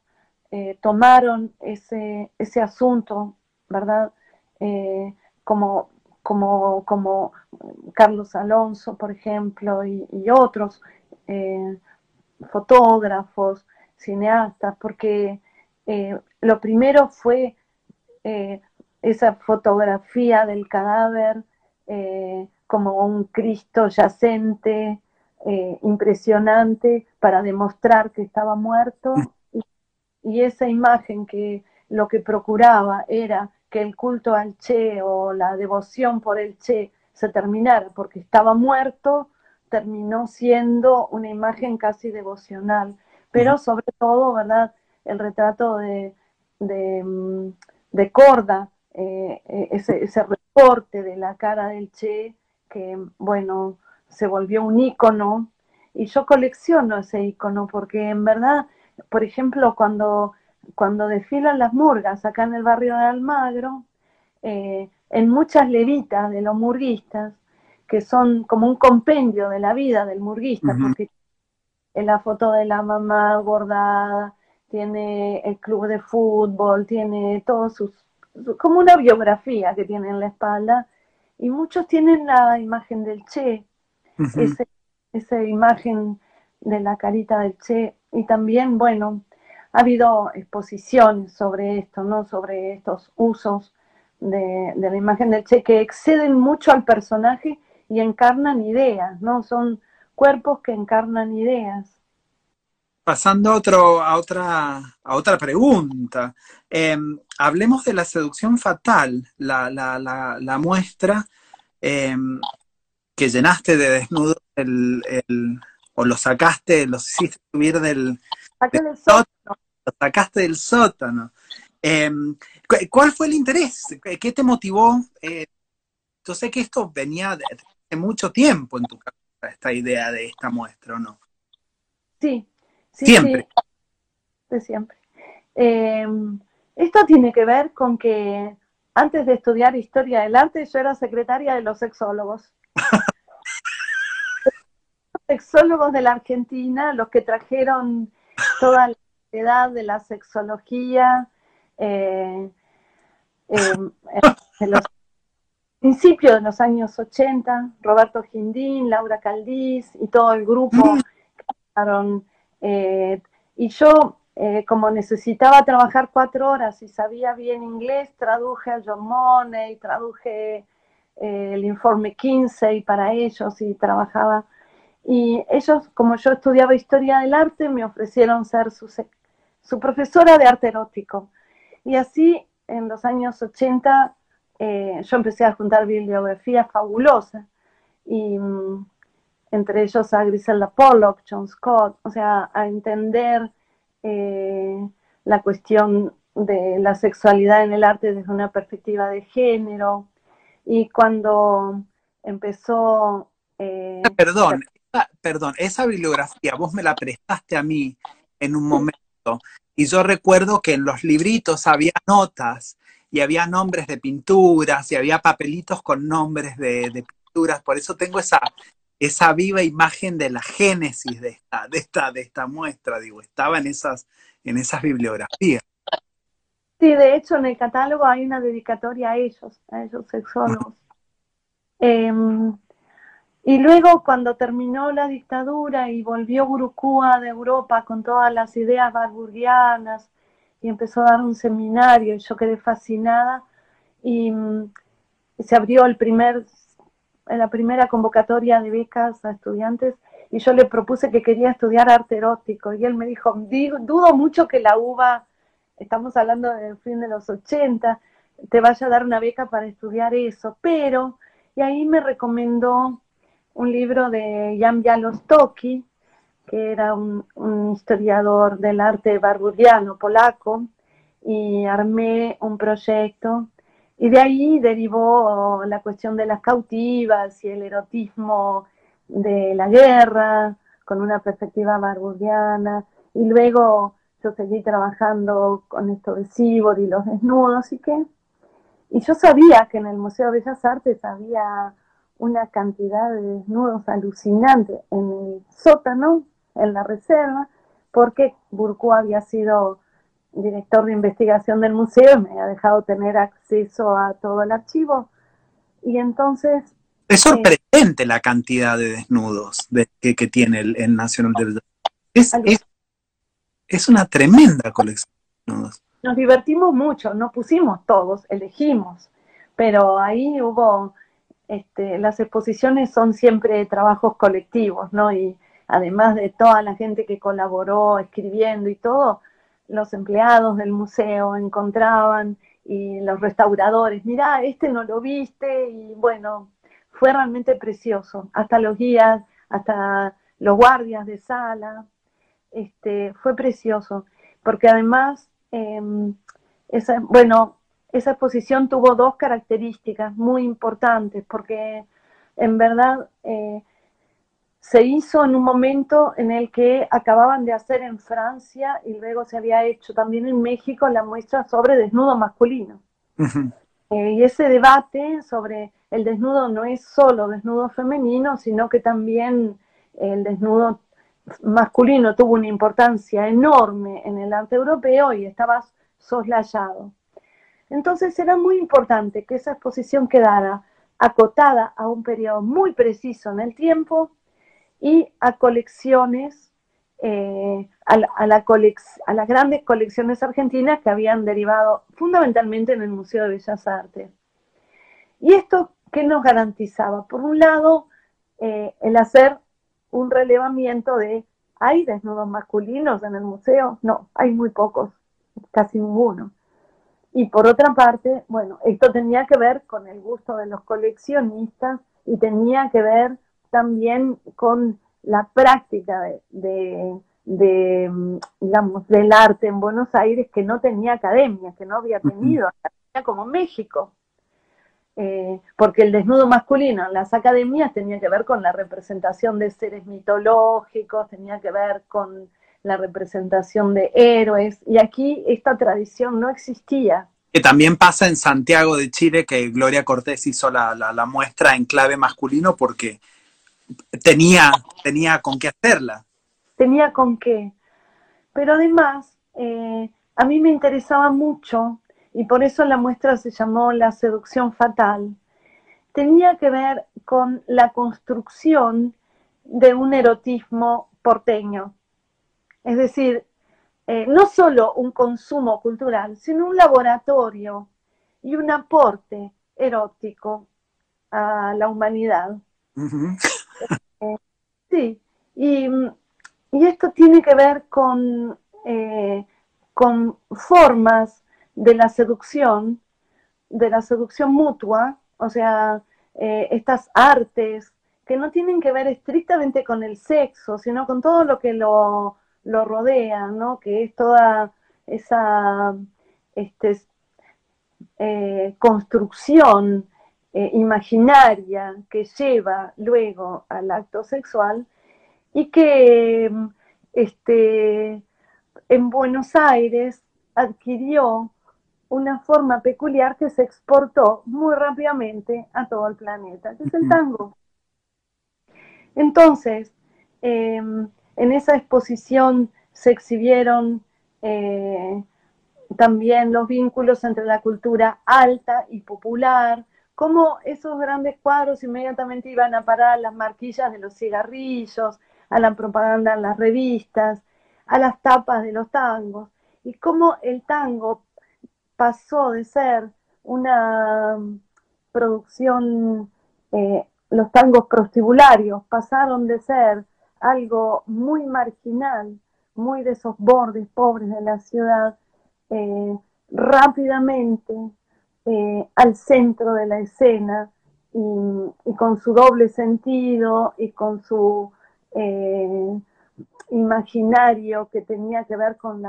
eh, tomaron ese, ese asunto, ¿verdad? Eh, como, como, como Carlos Alonso, por ejemplo, y, otros eh, fotógrafos, cineastas, porque lo primero fue esa fotografía del cadáver como un Cristo yacente, eh, impresionante para demostrar que estaba muerto y, y, esa imagen que lo que procuraba era que el culto al Che o la devoción por el Che se terminara porque estaba muerto, terminó siendo una imagen casi devocional. Pero sobre todo, ¿verdad? El retrato de, de, mm, de Corda, eh, ese, ese reporte de la cara del Che, que, bueno, se volvió un ícono y yo colecciono ese ícono porque en verdad, por ejemplo, cuando, cuando desfilan las murgas acá en el barrio de Almagro, eh, en muchas levitas de los murguistas, que son como un compendio de la vida del murguista, uh -huh. porque en la foto de la mamá bordada, tiene el club de fútbol, tiene todos sus, como una biografía que tiene en la espalda, y muchos tienen la imagen del Che, uh -huh. ese, esa imagen de la carita del Che. Y también, bueno, ha habido exposiciones sobre esto, ¿no? Sobre estos usos de, de, la imagen del Che que exceden mucho al personaje y encarnan ideas, ¿no? Son cuerpos que encarnan ideas. Pasando a, otro, a, otra, a otra pregunta, eh, hablemos de la seducción fatal, la, la, la, la muestra eh, que llenaste de desnudos el, el, o lo sacaste, los hiciste subir del, del sótano, lo sacaste del sótano. Eh, ¿Cuál fue el interés? ¿Qué te motivó? Eh, yo sé que esto venía de, de, mucho tiempo en tu cabeza, esta idea de esta muestra, ¿o no? Sí, sí siempre. Sí, de siempre. Eh, esto tiene que ver con que antes de estudiar historia del arte yo era secretaria de los sexólogos. sexólogos de la Argentina, los que trajeron toda la edad de la sexología, eh, eh, en los principios de los años 80, Roberto Gindín, Laura Caldiz y todo el grupo. Eh, y yo, eh, como necesitaba trabajar cuatro horas y sabía bien inglés, traduje a John Money, traduje eh, el informe Kinsey para ellos y trabajaba y ellos, como yo estudiaba historia del arte, me ofrecieron ser su, su profesora de arte erótico. Y así en los años 80 eh, yo empecé a juntar bibliografías fabulosas, y mm, entre ellos a Griselda Pollock, John Scott, o sea, a entender eh, la cuestión de la sexualidad en el arte desde una perspectiva de género. Y cuando empezó... Eh, perdón, perdón, esa bibliografía vos me la prestaste a mí en un momento y yo recuerdo que en los libritos había notas y había nombres de pinturas y había papelitos con nombres de, pinturas, por eso tengo esa, esa viva imagen de la génesis de esta, de esta, de esta muestra, digo, estaba en esas, en esas bibliografías. Sí, de hecho en el catálogo hay una dedicatoria a ellos, a esos sexólogos. Y luego cuando terminó la dictadura y volvió Gurukúa de Europa con todas las ideas barburgianas y empezó a dar un seminario yo quedé fascinada y, mm, se abrió el primer, la primera convocatoria de becas a estudiantes y yo le propuse que quería estudiar arte erótico y él me dijo, dudo mucho que la UBA, estamos hablando del fin de los 80, te vaya a dar una beca para estudiar eso, pero, y ahí me recomendó un libro de Jan Bialostocki, que era un, historiador del arte barburiano polaco, y armé un proyecto. Y de ahí derivó la cuestión de las cautivas y el erotismo de la guerra, con una perspectiva barburiana. Y luego yo seguí trabajando con esto de Sibor y los desnudos y qué. Y yo sabía que en el Museo de Bellas Artes había una cantidad de desnudos alucinante en el sótano en la reserva, porque Burkú había sido director de investigación del museo y me ha dejado tener acceso a todo el archivo. Y entonces... Es eh, sorprendente la cantidad de desnudos de, que, tiene el, National de es, es, es, una tremenda colección de desnudos. Nos divertimos mucho, no pusimos todos, elegimos, pero ahí hubo, este, las exposiciones son siempre trabajos colectivos, ¿no? Y además de toda la gente que colaboró escribiendo y todo, los empleados del museo encontraban y los restauradores, mirá, este no lo viste y bueno, fue realmente precioso, hasta los guías, hasta los guardias de sala, este, fue precioso, porque además, em, esa, bueno, esa exposición tuvo dos características muy importantes, porque en verdad eh, se hizo en un momento en el que acababan de hacer en Francia y luego se había hecho también en México la muestra sobre desnudo masculino. Eh, y ese debate sobre el desnudo no es solo desnudo femenino, sino que también el desnudo masculino tuvo una importancia enorme en el arte europeo y estaba soslayado. Entonces era muy importante que esa exposición quedara acotada a un periodo muy preciso en el tiempo y a colecciones, eh, a, las grandes colecciones argentinas que habían derivado fundamentalmente en el Museo de Bellas Artes. ¿Y esto qué nos garantizaba? Por un lado, eh, el hacer un relevamiento de, ¿hay desnudos masculinos en el museo? No, hay muy pocos, casi ninguno. Y por otra parte, bueno, esto tenía que ver con el gusto de los coleccionistas y tenía que ver también con la práctica de, digamos, del arte en Buenos Aires que no tenía academia, que no había tenido academia como México. Eh, porque el desnudo masculino en las academias tenía que ver con la representación de seres mitológicos, tenía que ver con la representación de héroes, y aquí esta tradición no existía. Que también pasa en Santiago de Chile, que Gloria Cortés hizo la, la muestra en clave masculino, porque tenía, tenía con qué hacerla. Tenía con qué. Pero además, eh, a mí me interesaba mucho, y por eso la muestra se llamó La seducción fatal, tenía que ver con la construcción de un erotismo porteño. Es decir, eh, no solo un consumo cultural, sino un laboratorio y un aporte erótico a la humanidad. Sí, y, esto tiene que ver con, eh, con formas de la seducción, de la seducción mutua, o sea, eh, estas artes que no tienen que ver estrictamente con el sexo, sino con todo lo que lo, rodea, ¿no? Que es toda esa este, eh, construcción eh, imaginaria que lleva luego al acto sexual y que este, en Buenos Aires adquirió una forma peculiar que se exportó muy rápidamente a todo el planeta, que es el tango. Entonces, em, en esa exposición se exhibieron eh, también los vínculos entre la cultura alta y popular, cómo esos grandes cuadros inmediatamente iban a parar a las marquillas de los cigarrillos, a la propaganda en las revistas, a las tapas de los tangos, y cómo el tango pasó de ser una producción, eh, los tangos prostibularios pasaron de ser algo muy marginal, muy de esos bordes pobres de la ciudad, eh, rápidamente eh, al centro de la escena y, con su doble sentido y con su imaginario que tenía que ver con,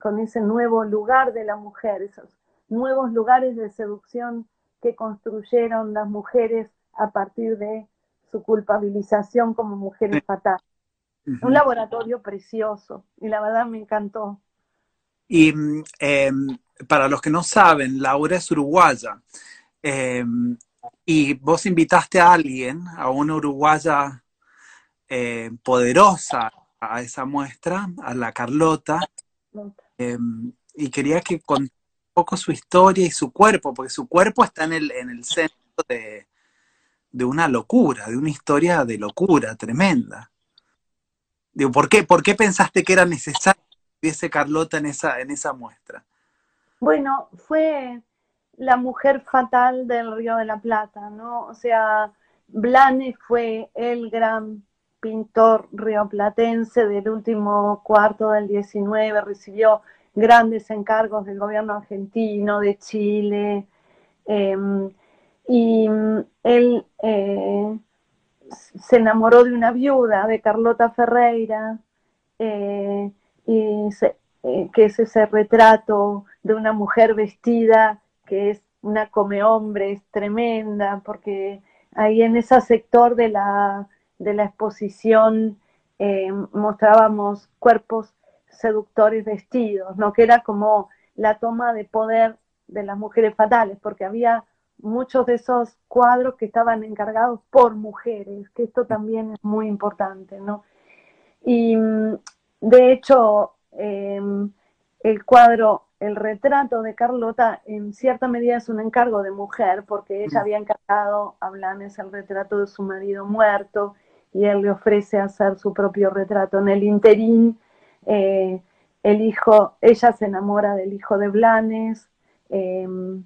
con, ese nuevo lugar de la mujer, esos nuevos lugares de seducción que construyeron las mujeres a partir de su culpabilización como mujeres fatales. Un laboratorio precioso y la verdad me encantó. Y em, para los que no saben, Laura es uruguaya. Em, y vos invitaste a alguien, a una uruguaya eh, poderosa, a esa muestra, a la Carlota, em, y quería que contara un poco su historia y su cuerpo, porque su cuerpo está en el, en el centro de, una locura, de una historia de locura tremenda. ¿por qué, ¿por qué pensaste que era necesario que hubiese Carlota en esa, en esa muestra? Bueno, fue la mujer fatal del Río de la Plata, ¿no? O sea, Blanes fue el gran pintor rioplatense del último cuarto del 19, recibió grandes encargos del gobierno argentino, de Chile, em, y él eh, se enamoró de una viuda, de Carlota Ferreira, eh, y eh, que es ese retrato de una mujer vestida que es una come hombres tremenda, porque ahí en ese sector de la de la exposición eh, mostrábamos cuerpos seductores vestidos, ¿no? que era como la toma de poder de las mujeres fatales, porque había muchos de esos cuadros que estaban encargados por mujeres, que esto también es muy importante, ¿no? Y mm, de hecho, em, el cuadro, el retrato de Carlota, en cierta medida es un encargo de mujer, porque ella había encargado a Blanes el retrato de su marido muerto, y él le ofrece hacer su propio retrato. En el interín, eh, el hijo, ella se enamora del hijo de Blanes em,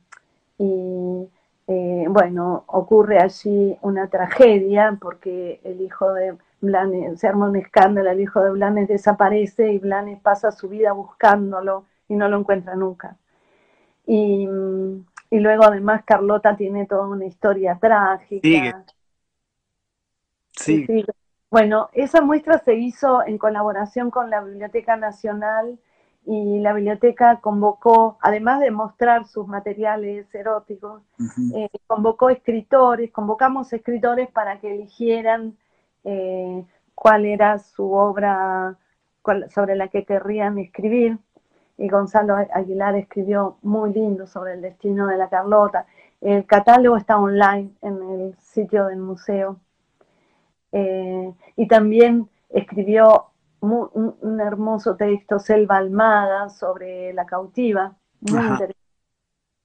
y eh, bueno, ocurre allí una tragedia porque el hijo de Blanes, se arma un escándalo, el hijo de Blanes desaparece y Blanes pasa su vida buscándolo y no lo encuentra nunca. Y, luego además Carlota tiene toda una historia trágica. Sí. Bueno, esa muestra se hizo en colaboración con la Biblioteca Nacional y la biblioteca convocó, además de mostrar sus materiales eróticos, eh, convocó escritores, convocamos escritores para que eligieran eh, cuál era su obra sobre la que querrían escribir. Y Gonzalo Aguilar escribió muy lindo sobre el destino de la Carlota. El catálogo está online en el sitio del museo. Eh, y también escribió un, hermoso texto, Selva Almada, sobre la cautiva. Muy interesante.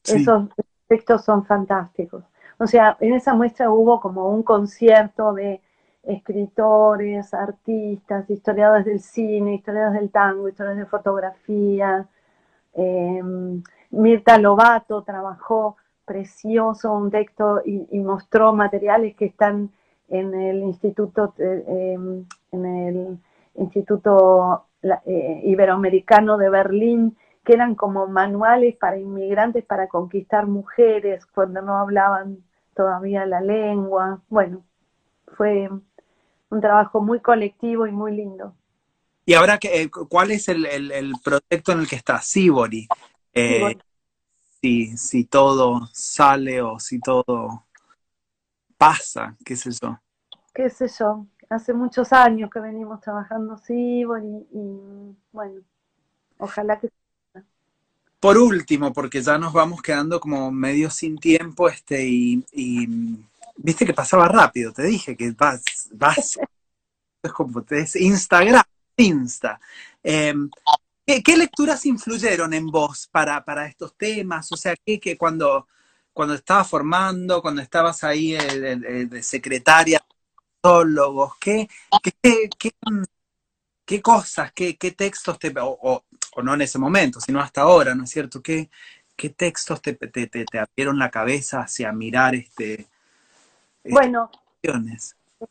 Esos textos son fantásticos. O sea, en esa muestra hubo como un concierto de escritores, artistas, historiadores del cine, historiadores del tango, historiadores de fotografía. Em, Mirta Lobato trabajó precioso un texto y mostró materiales que están en el Instituto, eh, en el Instituto eh, Iberoamericano de Berlín que eran como manuales para inmigrantes para conquistar mujeres cuando no hablaban todavía la lengua. Bueno, fue un trabajo muy colectivo y muy lindo. Y ahora, eh, ¿cuál es el, proyecto en el que está? Sibori. Eh, si, si todo sale o si todo pasa, qué sé yo. Qué sé yo. Hace muchos años que venimos trabajando Sibori y bueno, ojalá que por último, porque ya nos vamos quedando como medio sin tiempo, este, y, viste que pasaba rápido, te dije que vas, vas, es como es Instagram, Insta. Em, ¿qué, lecturas influyeron en vos para, para estos temas? O sea, que, que cuando, cuando estabas formando, cuando estabas ahí de, secretaria, ¿qué, qué, qué, qué cosas, qué, qué textos te, o no en ese momento, sino hasta ahora, ¿no es cierto? ¿Qué, qué textos te, te, te, abrieron la cabeza hacia mirar este... Bueno,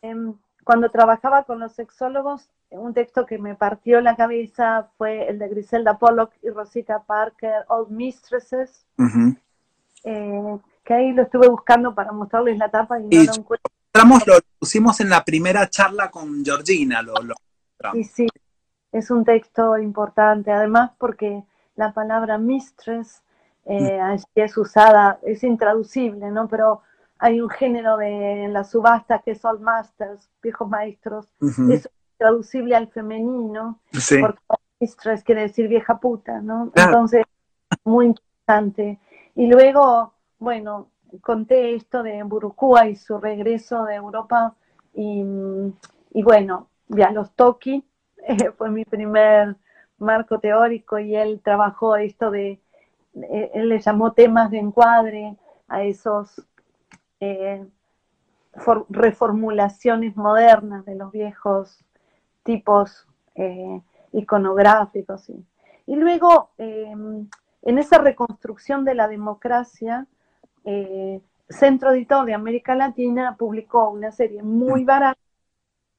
em, cuando trabajaba con los sexólogos, un texto que me partió la cabeza fue el de Griselda Pollock y Rosita Parker, Old Mistresses, eh, que ahí lo estuve buscando para mostrarles la tapa y, no lo encuentro. Lo pusimos en la primera charla con Georgina, lo, lo sí, sí, es un texto importante, además porque la palabra mistress eh, mm. es usada, es intraducible, ¿no? Pero hay un género de en la subasta que old masters, viejos maestros, es traducible al femenino, porque mistress quiere decir vieja puta, ¿no? Entonces, muy interesante. Y luego, bueno, conté esto de Burukua y su regreso de Europa y, bueno, ya los Toki, fue mi primer marco teórico y él trabajó esto de, él le llamó temas de encuadre a esos eh, reformulaciones modernas de los viejos tipos eh, iconográficos. Y luego, eh, en esa reconstrucción de la democracia, Centro Editor de América Latina publicó una serie muy barata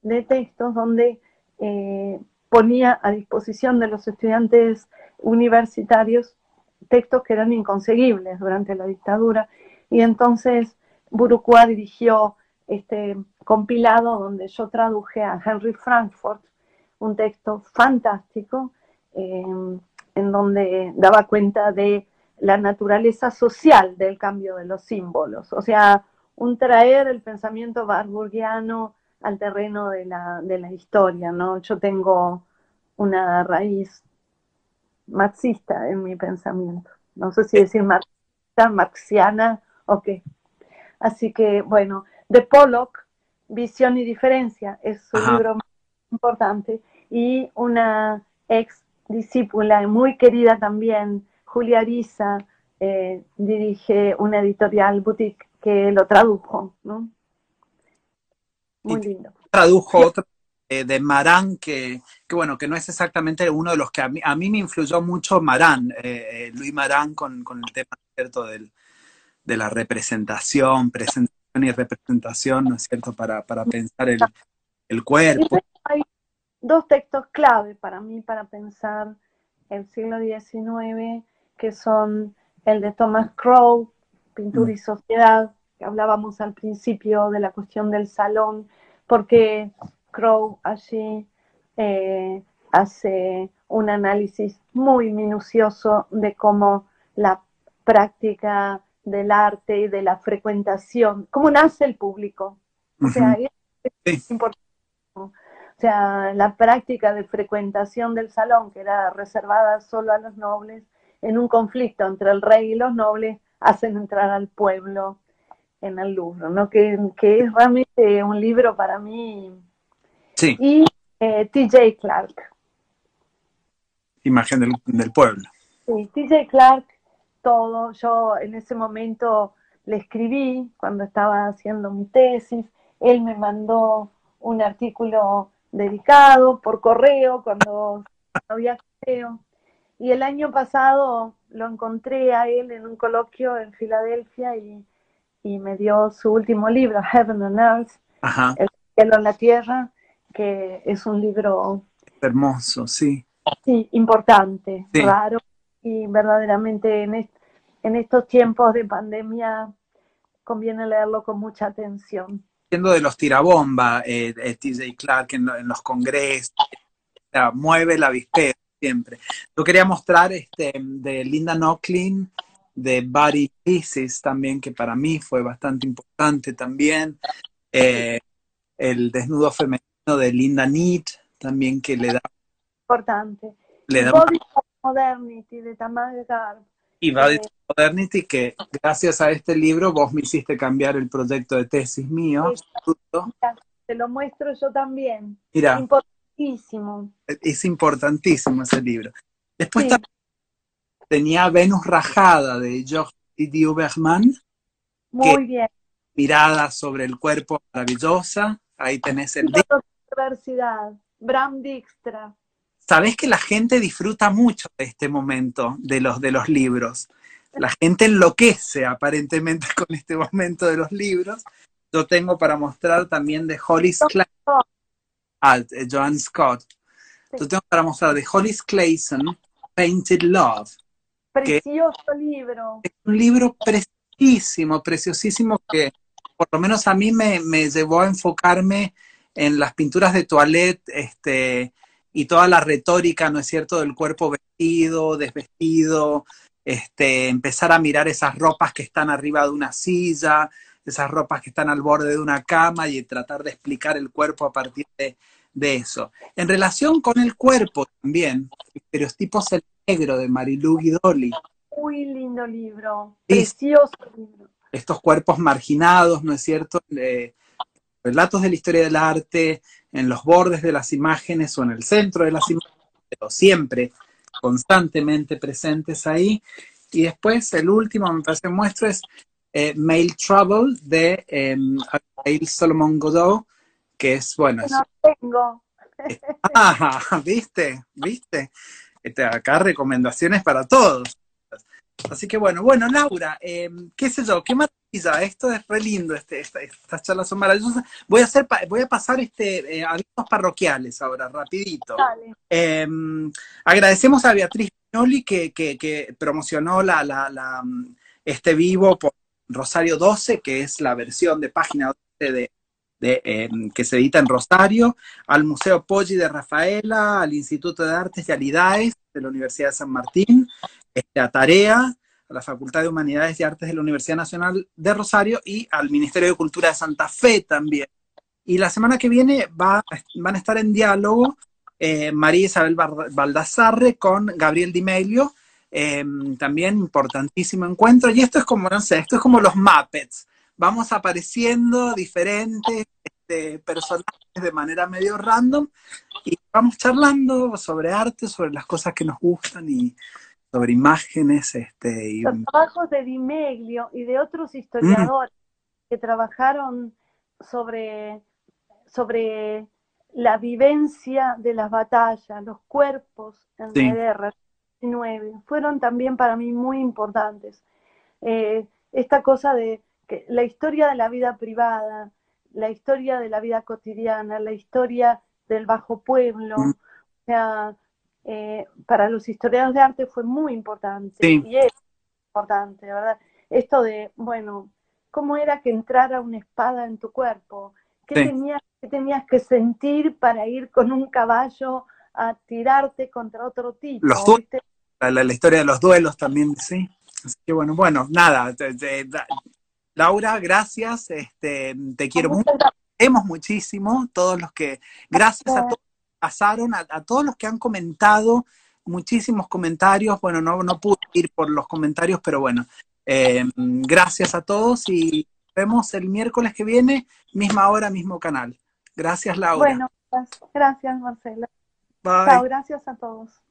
de textos donde eh, ponía a disposición de los estudiantes universitarios textos que eran inconseguibles durante la dictadura. Y entonces Burucua dirigió este compilado donde yo traduje a Henry Frankfurt un texto fantástico eh, en donde daba cuenta de la naturaleza social del cambio de los símbolos, o sea, un traer el pensamiento barburgiano al terreno de la, de la historia, ¿no? Yo tengo una raíz marxista en mi pensamiento. No sé si decir marxista, marxiana o qué. Así que, bueno, de Pollock, Visión y Diferencia, es su libro más importante, y una ex discípula muy querida también, Julia Ariza, eh, dirige una editorial boutique que lo tradujo, ¿no? Muy lindo. Tradujo otro de Marán, que, bueno, que no es exactamente uno de los que a mí, a mí me influyó mucho Marán, eh, eh, Luis Marán, con, el tema cierto del, de la representación, presentación y representación, ¿no es cierto?, para, pensar el, el cuerpo. Hay dos textos clave para mí para pensar el siglo XIX, que son el de Thomas Crowe, Pintura y mm. Sociedad, hablábamos al principio de la cuestión del salón, porque Crow allí eh, hace un análisis muy minucioso de cómo la práctica del arte y de la frecuentación, cómo nace el público. O sea, es importante. O sea, la práctica de frecuentación del salón, que era reservada solo a los nobles, en un conflicto entre el rey y los nobles, hacen entrar al pueblo en el Louvre, ¿no? Que, es realmente un libro para mí. Sí. Y eh, TJ Clark. Imagen del, pueblo. Sí, TJ Clark, todo. Yo en ese momento le escribí cuando estaba haciendo mi tesis. Él me mandó un artículo dedicado por correo cuando había correo. Y el año pasado lo encontré a él en un coloquio en Filadelfia y y me dio su último libro, Heaven and Earth, El cielo en la tierra, que es un libro hermoso, sí. Sí, importante, raro y verdaderamente en, en estos tiempos de pandemia conviene leerlo con mucha atención. Siendo de los tirabomba, eh, eh TJ Clark en, los congresos, mueve la vispera siempre. Yo quería mostrar este, de Linda Nocklin, de Body Pieces también, que para mí fue bastante importante también. Eh, el desnudo femenino de Linda Neat, también que le da... Importante. Le da Body Modernity de Tamar Y Body Modernity, que gracias a este libro vos me hiciste cambiar el proyecto de tesis mío. Te lo muestro yo también. Mira. Importantísimo. Es importantísimo ese libro. Después tenía Venus Rajada de Georges Didier Berman. Muy bien. Mirada sobre el cuerpo maravillosa. Ahí tenés el Universidad. Bram Dijkstra. Sabés que la gente disfruta mucho de este momento de los, de los libros. La gente enloquece aparentemente con este momento de los libros. Yo tengo para mostrar también de Hollis Clayson. Ah, Joan Scott. Yo tengo para mostrar de Hollis Clayson, Painted Love. Precioso libro. Es un libro preciosísimo, preciosísimo que por lo menos a mí me, me llevó a enfocarme en las pinturas de toilette este, y toda la retórica, ¿no es cierto?, del cuerpo vestido, desvestido, este, empezar a mirar esas ropas que están arriba de una silla, esas ropas que están al borde de una cama y tratar de explicar el cuerpo a partir de, eso. En relación con el cuerpo también, Estereotipos el Negro de Marilu Guidoli. Muy lindo libro, precioso libro. Estos cuerpos marginados, ¿no es cierto? relatos de la historia del arte, en los bordes de las imágenes o en el centro de las imágenes, pero siempre constantemente presentes ahí. Y después el último, me parece muestro, es eh, Mail Trouble de eh, Solomon Godot, que es, bueno... No tengo. ah, viste, viste. Este, acá recomendaciones para todos. Así que bueno, bueno, Laura, eh, qué sé yo, qué maravilla, esto es re lindo, este, estas charlas son maravillosas. Voy a hacer, voy a pasar este eh, avisos parroquiales ahora, rapidito. Em, agradecemos a Beatriz Pignoli que, que, promocionó la, la, este vivo por Rosario 12, que es la versión de página 12 de, de em, que se edita en Rosario, al Museo Poggi de Rafaela, al Instituto de Artes y Alidaes de la Universidad de San Martín, a Tarea, a la Facultad de Humanidades y Artes de la Universidad Nacional de Rosario y al Ministerio de Cultura de Santa Fe también. Y la semana que viene va, van a estar en diálogo eh, María Isabel Baldassarre con Gabriel Di Meglio, em, también importantísimo encuentro. Y esto es como, no sé, esto es como los Muppets. Vamos apareciendo diferentes este, personajes de manera medio random y vamos charlando sobre arte, sobre las cosas que nos gustan y, sobre imágenes. Este, y... Los trabajos de Dimeglio y de otros historiadores que trabajaron sobre, sobre la vivencia de las batallas, los cuerpos en sí. guerra, fueron también para mí muy importantes. Eh, esta cosa de que la historia de la vida privada, la historia de la vida cotidiana, la historia del bajo pueblo, mm. o sea, eh, para los historiadores de arte fue muy importante. Y es importante, ¿verdad? Esto de, bueno, ¿cómo era que entrara una espada en tu cuerpo? ¿Qué, tenías, tenías que sentir para ir con un caballo a tirarte contra otro tipo? La, historia de los duelos también, sí. Así que bueno, bueno, nada. Laura, gracias. Este, te quiero mucho. Queremos muchísimo todos los que. Gracias a todos pasaron, a, todos los que han comentado, muchísimos comentarios. Bueno, no, no pude ir por los comentarios, pero bueno, eh, gracias a todos y vemos el miércoles que viene, misma hora, mismo canal. Gracias, Laura. Bueno, gracias, Marcela. Chao, gracias a todos.